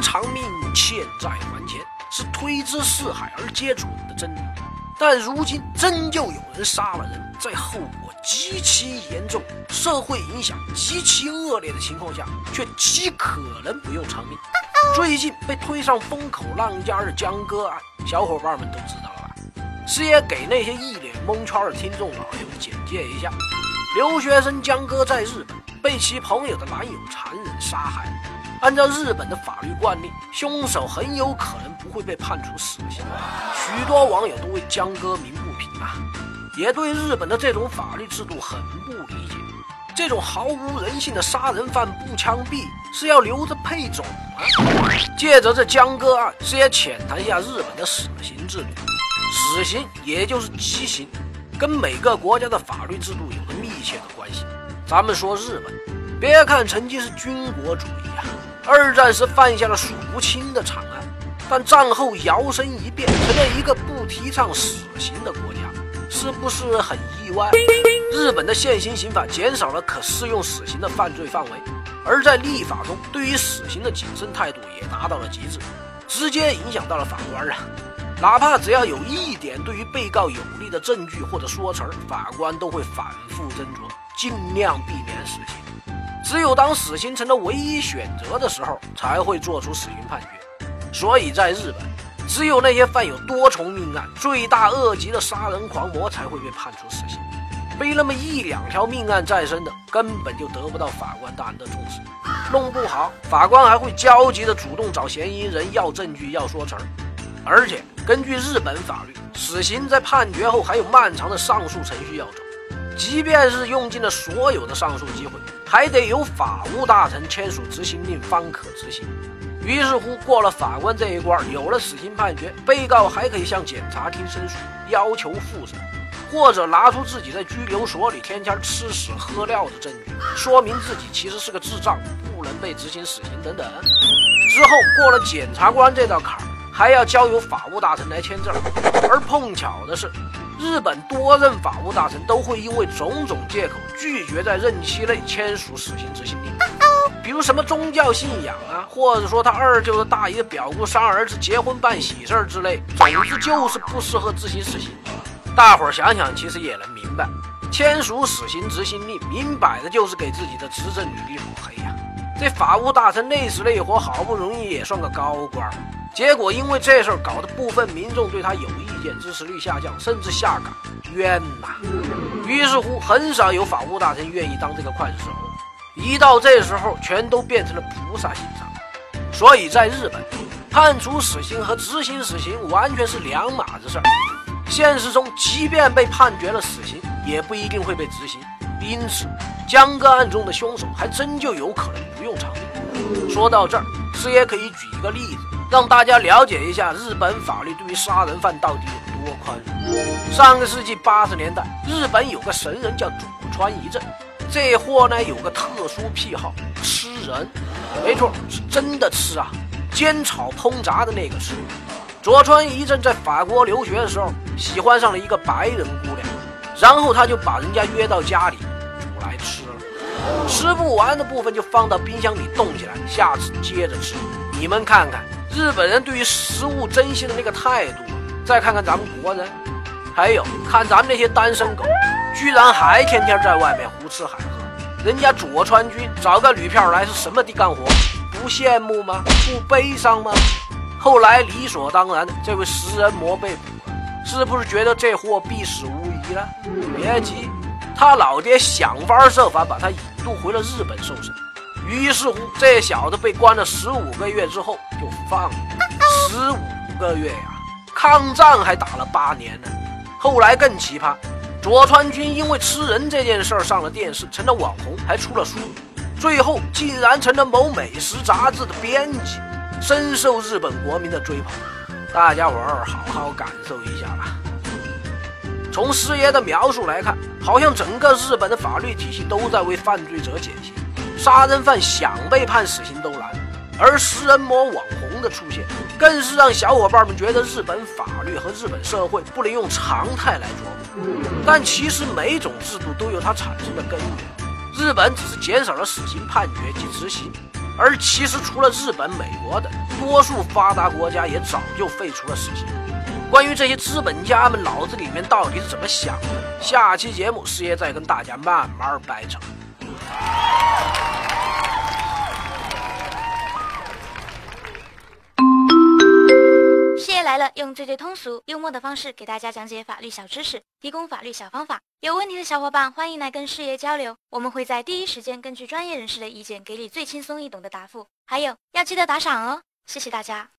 偿命，欠债还钱，是推之四海而皆准的真理。但如今真就有人杀了人，在后果极其严重、社会影响极其恶劣的情况下，却极可能不用偿命。最近被推上风口浪尖的江歌案，小伙伴们都知道了吧？师爷给那些一脸蒙圈的听众老友简介一下：留学生江歌在日本被其朋友的男友残忍杀害。按照日本的法律惯例，凶手很有可能不会被判处死刑。许多网友都为江歌鸣不平啊，也对日本的这种法律制度很不理解。这种毫无人性的杀人犯不枪毙是要留着配种吗？借着这江歌案，是也浅谈一下日本的死刑制度。死刑也就是极刑，跟每个国家的法律制度有着密切的关系。咱们说日本，别看曾经是军国主义啊。二战时犯下了数不清的惨案，但战后摇身一变成了一个不提倡死刑的国家，是不是很意外？日本的现行刑法减少了可适用死刑的犯罪范围，而在立法中对于死刑的谨慎态度也达到了极致，直接影响到了法官啊！哪怕只要有一点对于被告有利的证据或者说词儿，法官都会反复斟酌，尽量避免死刑。只有当死刑成了唯一选择的时候，才会做出死刑判决。所以在日本，只有那些犯有多重命案、罪大恶极的杀人狂魔才会被判处死刑。背那么一两条命案在身的，根本就得不到法官大人的重视。弄不好，法官还会焦急地主动找嫌疑人要证据、要说词儿。而且，根据日本法律，死刑在判决后还有漫长的上诉程序要走。即便是用尽了所有的上诉机会。还得由法务大臣签署执行令方可执行。于是乎，过了法官这一关，有了死刑判决，被告还可以向检察厅申诉，要求复审，或者拿出自己在拘留所里天天吃屎喝尿的证据，说明自己其实是个智障，不能被执行死刑等等。之后过了检察官这道坎儿，还要交由法务大臣来签字。而碰巧的是。日本多任法务大臣都会因为种种借口拒绝在任期内签署死刑执行令，比如什么宗教信仰啊，或者说他二舅的大姨的表姑三儿子结婚办喜事儿之类，总之就是不适合执行死刑。大伙儿想想，其实也能明白，签署死刑执行令，明摆着就是给自己的执政履历抹黑呀。这法务大臣累死累活，好不容易也算个高官。结果因为这事儿搞得部分民众对他有意见，支持率下降，甚至下岗，冤呐！于是乎，很少有法务大臣愿意当这个刽子手。一到这时候，全都变成了菩萨心肠。所以在日本，判处死刑和执行死刑完全是两码子事儿。现实中，即便被判决了死刑，也不一定会被执行。因此，江歌案中的凶手还真就有可能不用偿命。说到这儿，师爷可以举一个例子。让大家了解一下日本法律对于杀人犯到底有多宽容。上个世纪八十年代，日本有个神人叫佐川一正，这货呢有个特殊癖好，吃人。没错，是真的吃啊，煎炒烹炸的那个吃。佐川一正在法国留学的时候，喜欢上了一个白人姑娘，然后他就把人家约到家里煮来吃。吃不完的部分就放到冰箱里冻起来，下次接着吃。你们看看。日本人对于食物珍惜的那个态度，再看看咱们国人，还有看咱们那些单身狗，居然还天天在外面胡吃海喝。人家佐川君找个女票来是什么地干活？不羡慕吗？不悲伤吗？后来理所当然的，这位食人魔被捕了，是不是觉得这货必死无疑了？别急，他老爹想方设法把他引渡回了日本受审。于是乎，这小子被关了十五个月之后就放了。十五个月呀，抗战还打了八年呢。后来更奇葩，佐川君因为吃人这件事儿上了电视，成了网红，还出了书，最后竟然成了某美食杂志的编辑，深受日本国民的追捧。大家伙儿好好感受一下吧。从师爷的描述来看，好像整个日本的法律体系都在为犯罪者减刑。杀人犯想被判死刑都难，而食人魔网红的出现，更是让小伙伴们觉得日本法律和日本社会不能用常态来琢磨。但其实每种制度都有它产生的根源，日本只是减少了死刑判决及执行，而其实除了日本、美国等，多数发达国家也早就废除了死刑。关于这些资本家们脑子里面到底是怎么想的，下期节目师爷再跟大家慢慢掰扯。师爷来了，用最最通俗、幽默的方式给大家讲解法律小知识，提供法律小方法。有问题的小伙伴欢迎来跟师爷交流，我们会在第一时间根据专业人士的意见，给你最轻松易懂的答复。还有要记得打赏哦，谢谢大家。